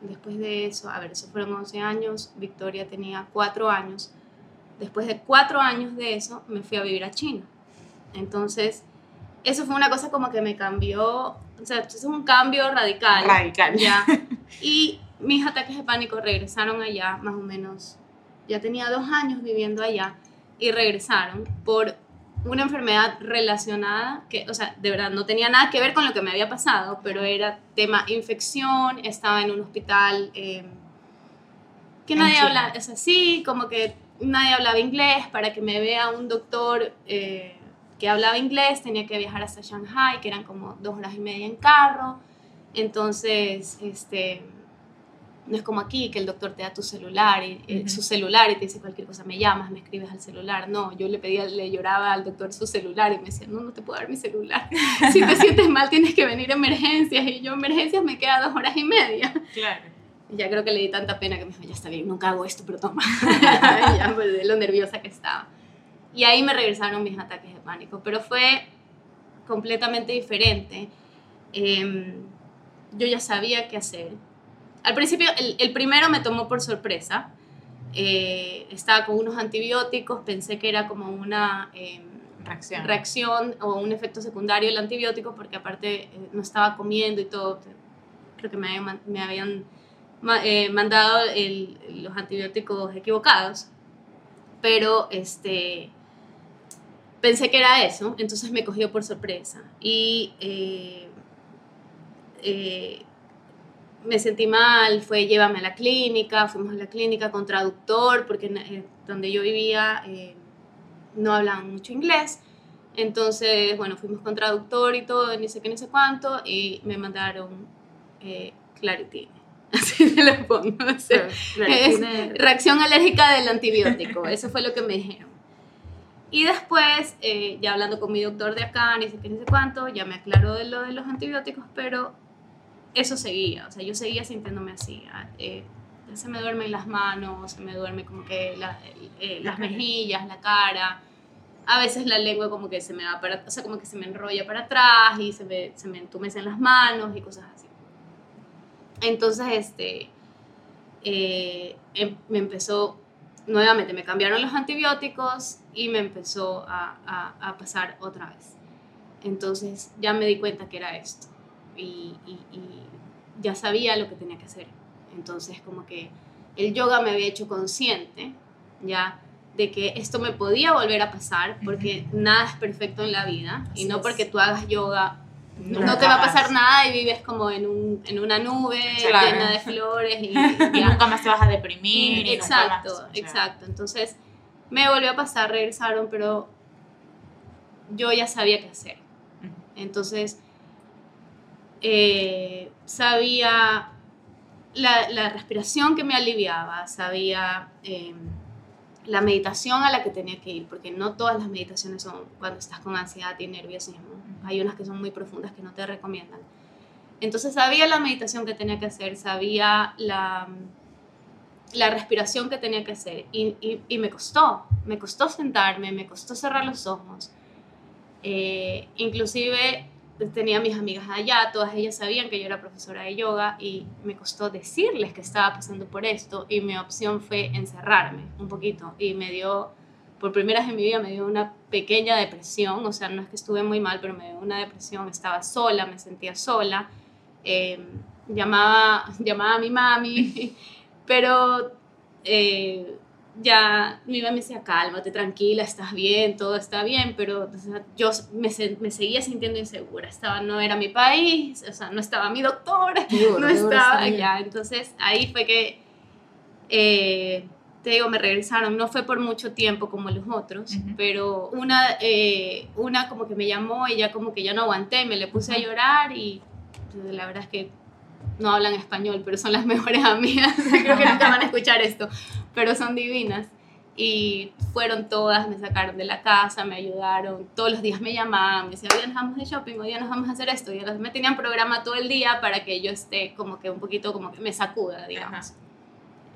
después de eso a ver eso fueron 11 años Victoria tenía cuatro años después de cuatro años de eso me fui a vivir a China entonces eso fue una cosa como que me cambió o sea eso es un cambio radical Radical. ya. (laughs) Y mis ataques de pánico regresaron allá, más o menos. Ya tenía dos años viviendo allá y regresaron por una enfermedad relacionada, que, o sea, de verdad no tenía nada que ver con lo que me había pasado, pero era tema infección, estaba en un hospital eh, que En nadie China. habla, o sea, sí, como que nadie hablaba inglés, para que me vea un doctor eh, que hablaba inglés tenía que viajar hasta Shanghai, que eran como dos horas y media en carro. Entonces, este, no es como aquí que el doctor te da tu celular, y, eh, Ujú. su celular y te dice cualquier cosa, me llamas, me escribes al celular. No, yo le pedía, le lloraba al doctor su celular y me decía, no, no te puedo dar mi celular. si te (laughs) sientes mal tienes que venir a emergencias y yo emergencias me queda dos horas y media. Claro. Ya creo que le di tanta pena que me dijo, ya está bien, nunca hago esto, pero toma. (laughs) ya, pues, de lo nerviosa que estaba. Y ahí me regresaron mis ataques de pánico, pero fue completamente diferente. Em, yo ya sabía qué hacer. Al principio, el, el primero me tomó por sorpresa. Eh, estaba con unos antibióticos, pensé que era como una em, Reacción. reacción o un efecto secundario del antibiótico, porque aparte eh, no estaba comiendo y todo. Creo que me habían, me habían eh, mandado el- los antibióticos equivocados. Pero este, pensé que era eso, entonces me cogió por sorpresa. Y eh, me sentí mal, fue llévame a la clínica, fuimos a la clínica con traductor, porque eh, donde yo vivía eh, no hablaban mucho inglés. Entonces, bueno, fuimos con traductor y todo, ni sé qué, ni sé cuánto, y me mandaron eh, Claritine. (laughs) Así se lo pongo. o sea, es reacción alérgica del antibiótico, (laughs) eso fue lo que me dijeron. Y después, eh, ya hablando con mi doctor de acá, ni sé qué, ni sé cuánto, ya me aclaró de lo de los antibióticos, pero eso seguía, o sea, yo seguía sintiéndome así. ah, eh, se me duermen las manos, se me duerme como que la- eh, las mejillas, la cara. A veces la lengua como que se me va para, o sea, como que se me enrolla para atrás y se me, se me entumecen las manos y cosas así. Entonces, este, eh, em- me empezó, nuevamente, me cambiaron los antibióticos y me empezó a, a- a pasar otra vez. Entonces, ya me di cuenta que era esto y, y- y ya sabía lo que tenía que hacer. Entonces, como que el yoga me había hecho consciente, ya, de que esto me podía volver a pasar, porque nada es perfecto en la vida, y no es. porque tú hagas yoga no, te va a pasar nada y vives como en, un, en una nube Claro. llena de flores y, Y (laughs) ya. nunca más te vas a deprimir. y exacto, más, o sea, exacto. Entonces me volvió a pasar, regresaron, pero yo ya sabía qué hacer. Entonces eh, sabía la, la respiración que me aliviaba, sabía eh, la meditación a la que tenía que ir, porque no todas las meditaciones son cuando estás con ansiedad y nerviosismo. Hay unas que son muy profundas que no te recomiendan. Entonces sabía la meditación que tenía que hacer, sabía la, la respiración que tenía que hacer y, y- y me costó, me costó sentarme, me costó cerrar los ojos. Eh, inclusive tenía mis amigas allá, todas ellas sabían que yo era profesora de yoga y me costó decirles que estaba pasando por esto y mi opción fue encerrarme un poquito y me dio, por primera vez en mi vida me dio una pequeña depresión, o sea, no es que estuve muy mal, pero me dio una depresión, estaba sola, me sentía sola, eh, llamaba, (laughs) llamaba a mi mami, (laughs) pero eh, ya mi mamá me decía, cálmate, tranquila, estás bien, todo está bien, pero o sea, yo me, me seguía sintiendo insegura, estaba, no era mi país, o sea, no estaba mi doctor, Duro, no estaba allá, entonces ahí fue que, eh, te digo, me regresaron, no fue por mucho tiempo como los otros, Ujú. pero una, eh, una como que me llamó y ya como que ya no aguanté, me le puse a llorar y pues, la verdad es que no hablan español, pero son las (laughs) mejores amigas. Creo que nunca van a escuchar esto, pero son divinas. Y fueron todas, me sacaron de la casa, me ayudaron, todos los días me llamaban, me decían, hoy día nos vamos de shopping, hoy día nos vamos a hacer esto, y ellas me tenían programa todo el día para que yo esté como que un poquito, como que me sacuda, digamos. Ajá.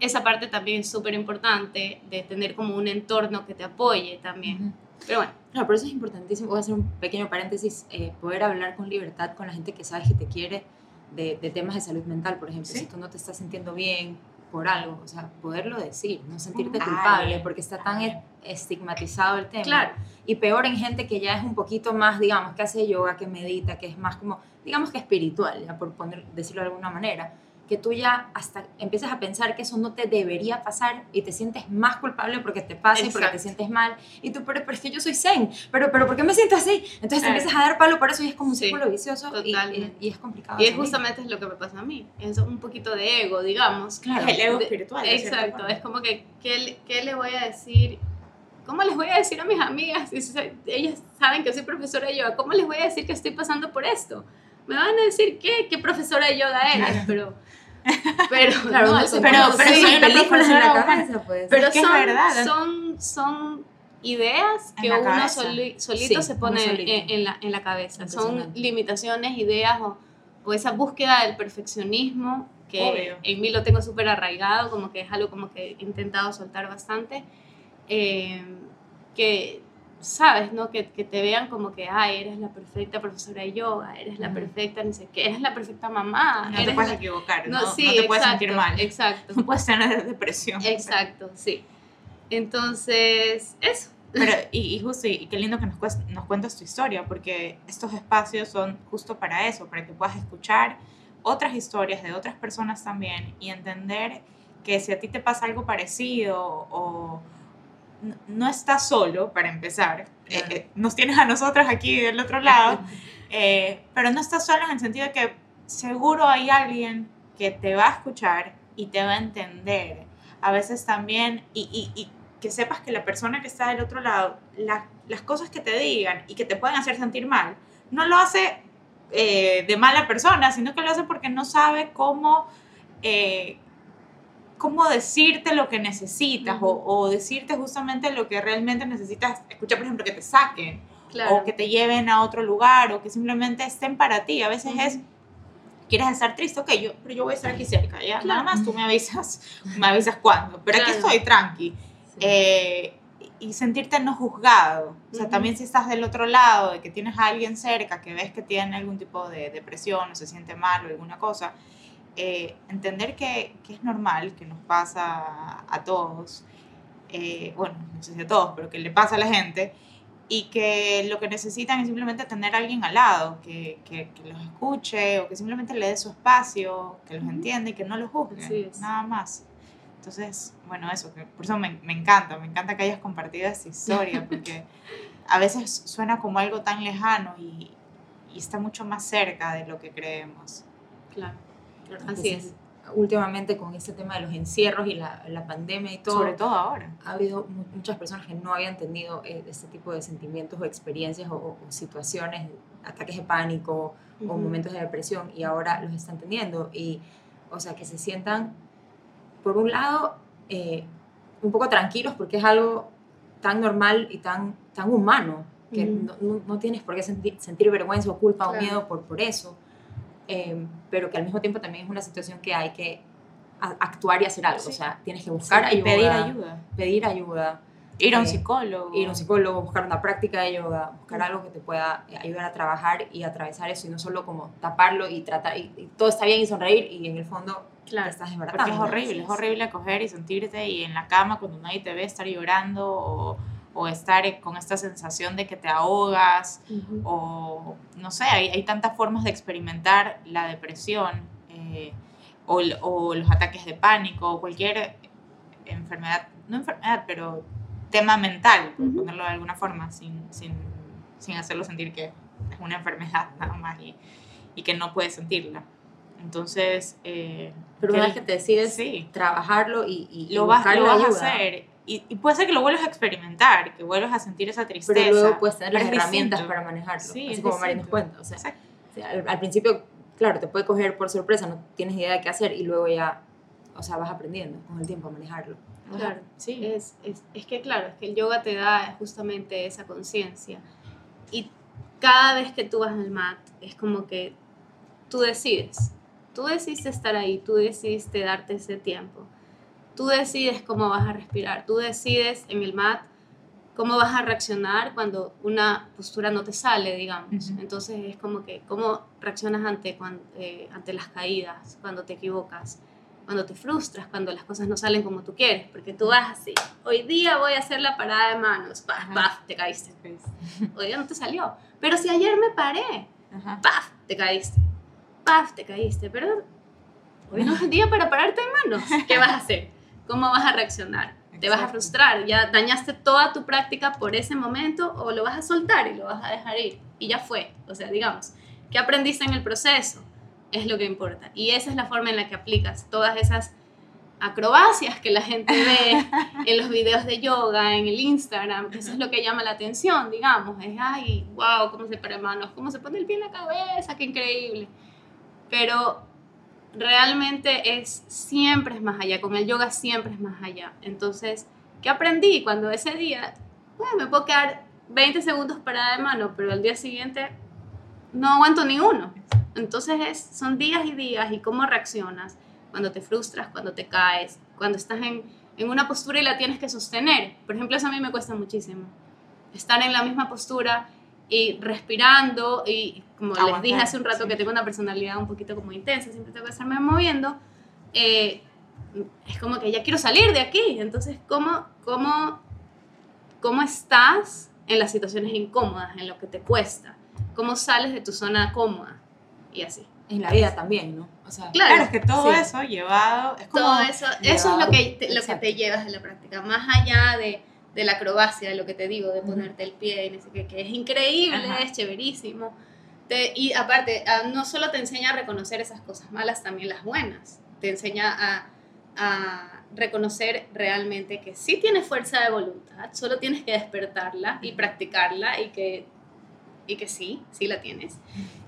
Esa parte también es súper importante, de tener como un entorno que te apoye también. Pero bueno, Claro, por eso es importantísimo, voy a hacer un pequeño paréntesis, eh, poder hablar con libertad con la gente que sabes que te quiere de, de temas de salud mental, por ejemplo, Sí. si tú no te estás sintiendo bien por algo, o sea, poderlo decir, no sentirte Ay, culpable, porque está tan estigmatizado el tema. claro, Y peor en gente que ya es un poquito más, digamos, que hace yoga, que medita, que es más como, digamos que espiritual, ya por poner, decirlo de alguna manera, que tú ya hasta empiezas a pensar que eso no te debería pasar y te sientes más culpable porque te pasa y porque te sientes mal y tú, pero, pero es que yo soy zen, pero, pero ¿por qué me siento así? Entonces te empiezas a dar palo por eso y es como un Sí, círculo vicioso y, y, es complicado. y es justamente lo que me pasa a mí, es un poquito de ego, digamos. Claro. el ego espiritual. de Exacto, es como que, ¿qué, le- qué le voy a decir? ¿Cómo les voy a decir a mis amigas? Ellas saben que soy profesora de yoga, ¿cómo les voy a decir que estoy pasando por esto? Me van a decir, ¿qué? ¿Qué profesora de yoga eres? Claro. Pero, (laughs) pero, Claro, no, pero- pero sí, soy una películas en la cabeza, pues. pero Es que son, verdad. son, son ideas que uno cabeza. soli- solito Sí, se pone solito. en, en la, en la cabeza. Son limitaciones, ideas o, o esa búsqueda del perfeccionismo que Obvio. en mí lo tengo súper arraigado, como que es algo como que he intentado soltar bastante. eh, que sabes, ¿no? Que, que te vean como que, ay, eres la perfecta profesora de yoga, eres la perfecta, ni sé qué, eres la perfecta mamá. No te puedes la- equivocar, no, No, no sí, te puedes exacto, sentir mal. Exacto. No puedes tener depresión. Exacto, sí. Entonces, eso. Pero, y, y justo, y qué lindo que nos, nos cuentas tu historia, porque estos espacios son justo para eso, para que puedas escuchar otras historias de otras personas también y entender que si a ti te pasa algo parecido o no estás solo, para empezar, eh, eh, nos tienes a nosotras aquí del otro lado, eh, pero no estás solo en el sentido de que seguro hay alguien que te va a escuchar y te va a entender. A veces también, y, y- y que sepas que la persona que está del otro lado, la- las cosas que te digan y que te pueden hacer sentir mal, no lo hace de mala persona, sino que lo hace porque no sabe cómo, cómo decirte lo que necesitas o, o decirte justamente lo que realmente necesitas escuchar, por ejemplo, que te saquen Claro. o que te lleven a otro lugar o que simplemente estén para ti. A veces Ujú. es, quieres estar triste, ok, yo, pero yo voy a estar aquí cerca, ya, Claro. nada más tú me avisas, (laughs) me avisas cuándo, pero aquí Claro. estoy tranqui. Sí. Eh, y sentirte no juzgado. O sea, Ujú. también si estás del otro lado, de que tienes a alguien cerca que ves que tiene algún tipo de depresión o se siente mal o alguna cosa, eh, entender que, que es normal, que nos pasa a, todos, eh, bueno, no sé si a todos, pero que le pasa a la gente, y que lo que necesitan es simplemente tener a alguien al lado, que, que, que los escuche o que simplemente le dé su espacio, que los entienda y que no los juzgue, nada más. Entonces, bueno, eso, que por eso me, me encanta, me encanta que hayas compartido esta historia, (laughs) porque a veces suena como algo tan lejano y, y está mucho más cerca de lo que creemos. Claro. Claro, Así entonces, Últimamente con este tema de los encierros y la, la pandemia y todo, Sobre todo ahora. ha habido mu- muchas personas que no habían tenido eh, este tipo de sentimientos o experiencias o, o- o situaciones, ataques de pánico o Ujú. momentos de depresión y ahora los están teniendo y, o sea, que se sientan, por un lado, eh, un poco tranquilos porque es algo tan normal y tan, tan humano que Ujú. no, no- no tienes por qué sentir, sentir vergüenza o culpa Claro. o miedo por, por eso, eh, pero que al mismo tiempo también es una situación que hay que a- actuar y hacer algo, Sí. o sea, tienes que buscar y ayuda, pedir ayuda. pedir ayuda, Ir a un Eh, psicólogo. ir a un psicólogo, buscar una práctica de yoga, buscar algo que te pueda eh, ayudar a trabajar y atravesar eso y no solo como taparlo y tratar y, y todo está bien y sonreír y en el fondo te Claro. estás Porque desbaratando. es horrible, es horrible coger y sentirte y en la cama cuando nadie te ve estar llorando o, o estar con esta sensación de que te ahogas o no sé, hay, hay tantas formas de experimentar la depresión eh, o, los ataques de pánico o cualquier enfermedad, no enfermedad, pero tema mental, por ponerlo de alguna forma, sin, sin, sin hacerlo sentir que es una enfermedad (laughs) nada más y, y que no puedes sentirla. Entonces, eh, Pero una vez que te decides sí, trabajarlo y, y- lo vas, lo vas a ayuda, hacer. Y, y puede ser que lo vuelvas a experimentar, que vuelvas a sentir esa tristeza. pero luego puedes tener las es herramientas distinto. para manejarlo, Sí, así es como Mari nos cuenta. O sea, o sea, al, al principio, claro, te puede coger por sorpresa, no tienes idea de qué hacer y luego ya o sea, vas aprendiendo con el tiempo a manejarlo. Claro, Sí. es, es, es que claro, es que el yoga te da justamente esa conciencia. Y cada vez que tú vas al mat, es como que tú decides. Tú decidiste estar ahí, tú decidiste darte ese tiempo. Tú decides cómo vas a respirar, tú decides en el mat cómo vas a reaccionar cuando una postura no te sale, digamos. Entonces es como que cómo reaccionas ante, eh, ante las caídas, cuando te equivocas, cuando te frustras, cuando las cosas no salen como tú quieres, porque tú vas así, hoy día voy a hacer la parada de manos, paf, paf, te caíste. Hoy día no te salió. Pero si ayer me paré, Ajá. paf, te caíste. Paf, te caíste. Pero hoy no es el día para pararte de manos. ¿Qué vas a hacer? ¿Cómo vas a reaccionar? ¿Te vas a Exacto. frustrar? ¿Ya dañaste toda tu práctica por ese momento o lo vas a soltar y lo vas a dejar ir? Y ya fue. O sea, digamos, ¿qué aprendiste en el proceso? Es lo que importa. Y esa es la forma en la que aplicas todas esas acrobacias que la gente (laughs) ve en los videos de yoga, en el Instagram, que eso es lo que llama la atención, digamos, es, ay, wow, cómo se para manos, cómo se pone el pie en la cabeza, qué increíble. Pero realmente es, siempre es más allá, con el yoga siempre es más allá. Entonces, ¿qué aprendí? Cuando ese día, bueno, me puedo quedar 20 segundos parada de mano, pero al día siguiente no aguanto ni uno. Entonces es, son días y días y cómo reaccionas cuando te frustras, cuando te caes, cuando estás en, en una postura y la tienes que sostener. Por ejemplo, eso a mí me cuesta muchísimo. Estar en la misma postura y respirando y como les Aguantar, dije hace un rato sí. que tengo una personalidad un poquito como intensa, siempre tengo que estarme moviendo, eh, es como que ya quiero salir de aquí. Entonces, ¿cómo, cómo, ¿cómo estás en las situaciones incómodas, en lo que te cuesta? ¿Cómo sales de tu zona cómoda? Y así. En la vida también, ¿no? O sea, Claro. Claro, es que todo Sí. eso llevado es como Todo eso, eso es lo que, te, lo que te llevas de la práctica, más allá de, de la acrobacia, de lo que te digo, de ponerte el pie y no sé qué, que es increíble, Ajá. es chéverísimo. Te- y aparte, ah, no solo te enseña a reconocer esas cosas malas, también las buenas. Te enseña a, a reconocer realmente que sí tienes fuerza de voluntad, solo tienes que despertarla y practicarla y que, y que sí, sí la tienes.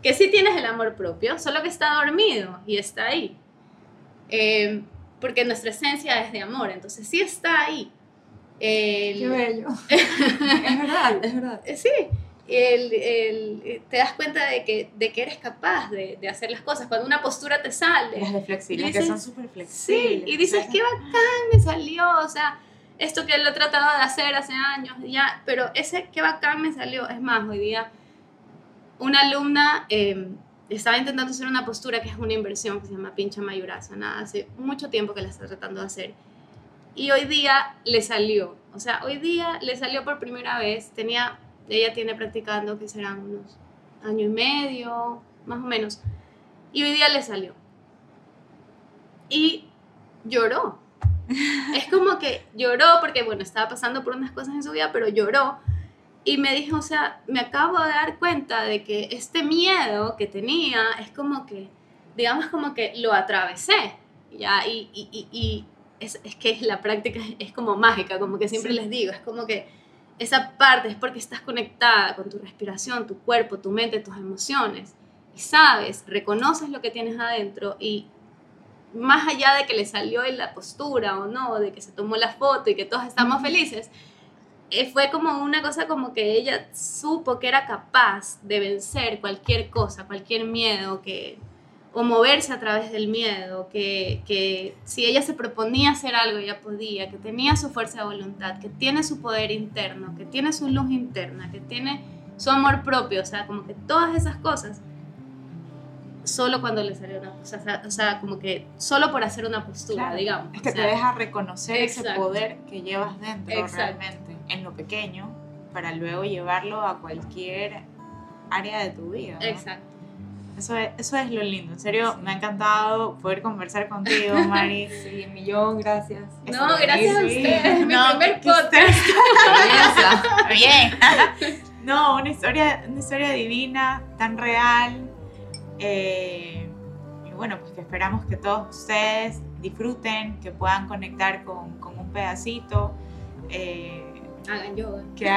Que sí tienes el amor propio, solo que está dormido y está ahí. Eh, porque nuestra esencia es de amor, entonces sí está ahí. El- qué bello. (laughs) es verdad, es verdad. Sí, el, el- te das cuenta de que, de que eres capaz de, de hacer las cosas. Cuando una postura te Las sale, de flexibles que son súper sí, flexibles. y dices, qué bacán me salió, o sea, esto que lo he tratado de hacer hace años, ya, pero ese qué bacán me salió. Es más, hoy día una alumna eh, estaba intentando hacer una postura que es una inversión que se llama pincha mayurasana, hace mucho tiempo que la está tratando de hacer. Y hoy día le salió, o sea, hoy día le salió por primera vez, tenía, ella tiene practicando que serán unos año y medio, más o menos, y hoy día le salió. Y lloró. (laughs) Es como que lloró porque, bueno, estaba pasando por unas cosas en su vida, pero lloró. Y me dijo, o sea, me acabo de dar cuenta de que este miedo que tenía es como que, digamos, como que lo atravesé. ¿ya? Y, y, y, y es, es que la práctica (laughs) es como mágica, como que siempre Sí. les digo, es como que esa parte es porque estás conectada con tu respiración, tu cuerpo, tu mente, tus emociones. Y sabes, reconoces lo que tienes adentro y más allá de que le salió en la postura o no, de que se tomó la foto y que todos estamos felices, eh, fue como una cosa como que ella supo que era capaz de vencer cualquier cosa, cualquier miedo, que, o moverse a través del miedo, que, que si ella se proponía hacer algo, ella podía, que tenía su fuerza de voluntad, que tiene su poder interno, que tiene su luz interna, que tiene su amor propio, o sea, como que todas esas cosas, solo cuando le salió una o sea, o sea, como que solo por hacer una postura, Claro, digamos. Es que o sea, te deja reconocer ese poder que llevas dentro Exacto. realmente, en lo pequeño, para luego llevarlo a cualquier área de tu vida. ¿no? Exacto. Eso es, eso es lo lindo. En serio, me ha encantado poder conversar contigo, Mari. (laughs) Sí, un millón, gracias. No, gracias a Sí. ustedes, es mi No, primer podcast. Bien. (laughs) No, una historia, una historia divina, tan real. eh, y bueno, pues que esperamos que todos ustedes disfruten, que puedan conectar con, con un pedacito. eh, hagan yoga. Que,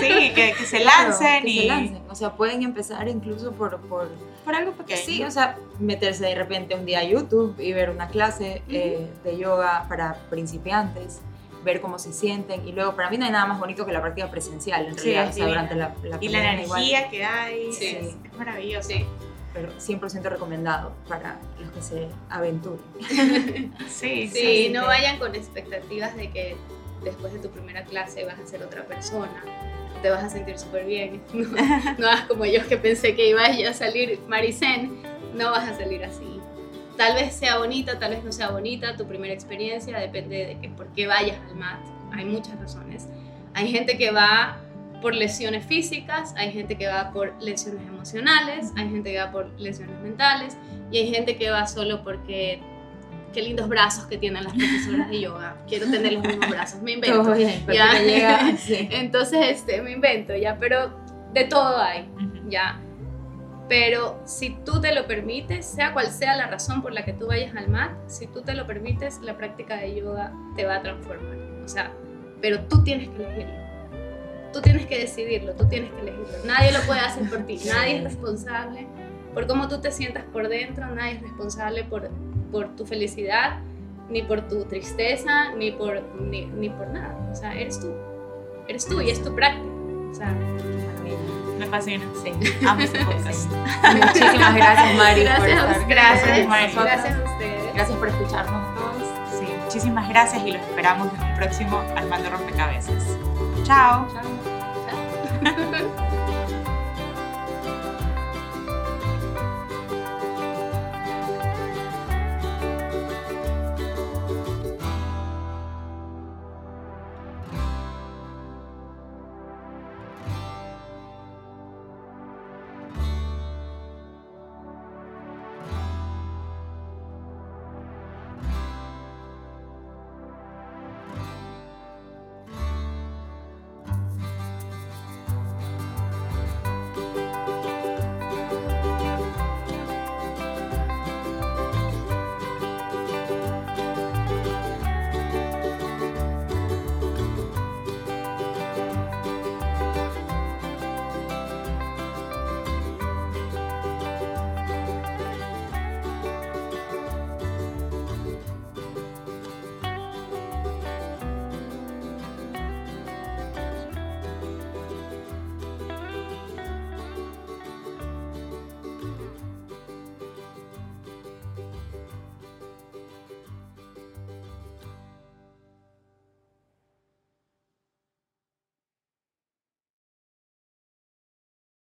sí, que, que se lancen Claro, que y se lancen. O sea, pueden empezar incluso por, por por algo pequeño. sí, o sea, meterse de repente un día a YouTube y ver una clase eh, de yoga para principiantes, ver cómo se sienten y luego para mí no hay nada más bonito que la práctica presencial en Sí, realidad, es o sea, durante la, la y la pandemia igual, energía que hay Sí. es, es maravilloso. Sí. pero 100% recomendado para los que se aventuren. (laughs) Sí, Sí, no sí. vayan con expectativas de que después de tu primera clase vas a ser otra persona, te vas a sentir súper bien. (laughs) No, (laughs) no hagas como yo que pensé que iba a salir Maricén, no vas a salir así. Tal vez sea bonita, tal vez no sea bonita, tu primera experiencia depende de que por qué vayas al mat. Hay muchas razones. Hay gente que va por lesiones físicas, hay gente que va por lesiones emocionales, hay gente que va por lesiones mentales y hay gente que va solo porque qué lindos brazos que tienen las profesoras de yoga. Quiero tener los mismos brazos, me invento. Todo bien, Ya. llega, (laughs) sí. Entonces, este, me invento, ya, pero de todo hay, ya. Pero si tú te lo permites, sea cual sea la razón por la que tú vayas al mat, si tú te lo permites, la práctica de yoga te va a transformar. O sea, pero tú tienes que elegirlo. Tú tienes que decidirlo, tú tienes que elegirlo. Nadie lo puede hacer por ti, (laughs) nadie es responsable por cómo tú te sientas por dentro, nadie es responsable por, por tu felicidad, ni por tu tristeza, ni por, ni, ni por nada. O sea, eres tú. Eres tú y es tu práctica. O sea, Me fascina. Sí. Amo este podcast. Muchísimas gracias, Mari, por gracias a estar ustedes. Gracias, Mari. Gracias a ustedes. Gracias por escucharnos todos. Sí, muchísimas gracias y los esperamos en el próximo Armando Rompecabezas. Chao. Chao. Chao. (laughs)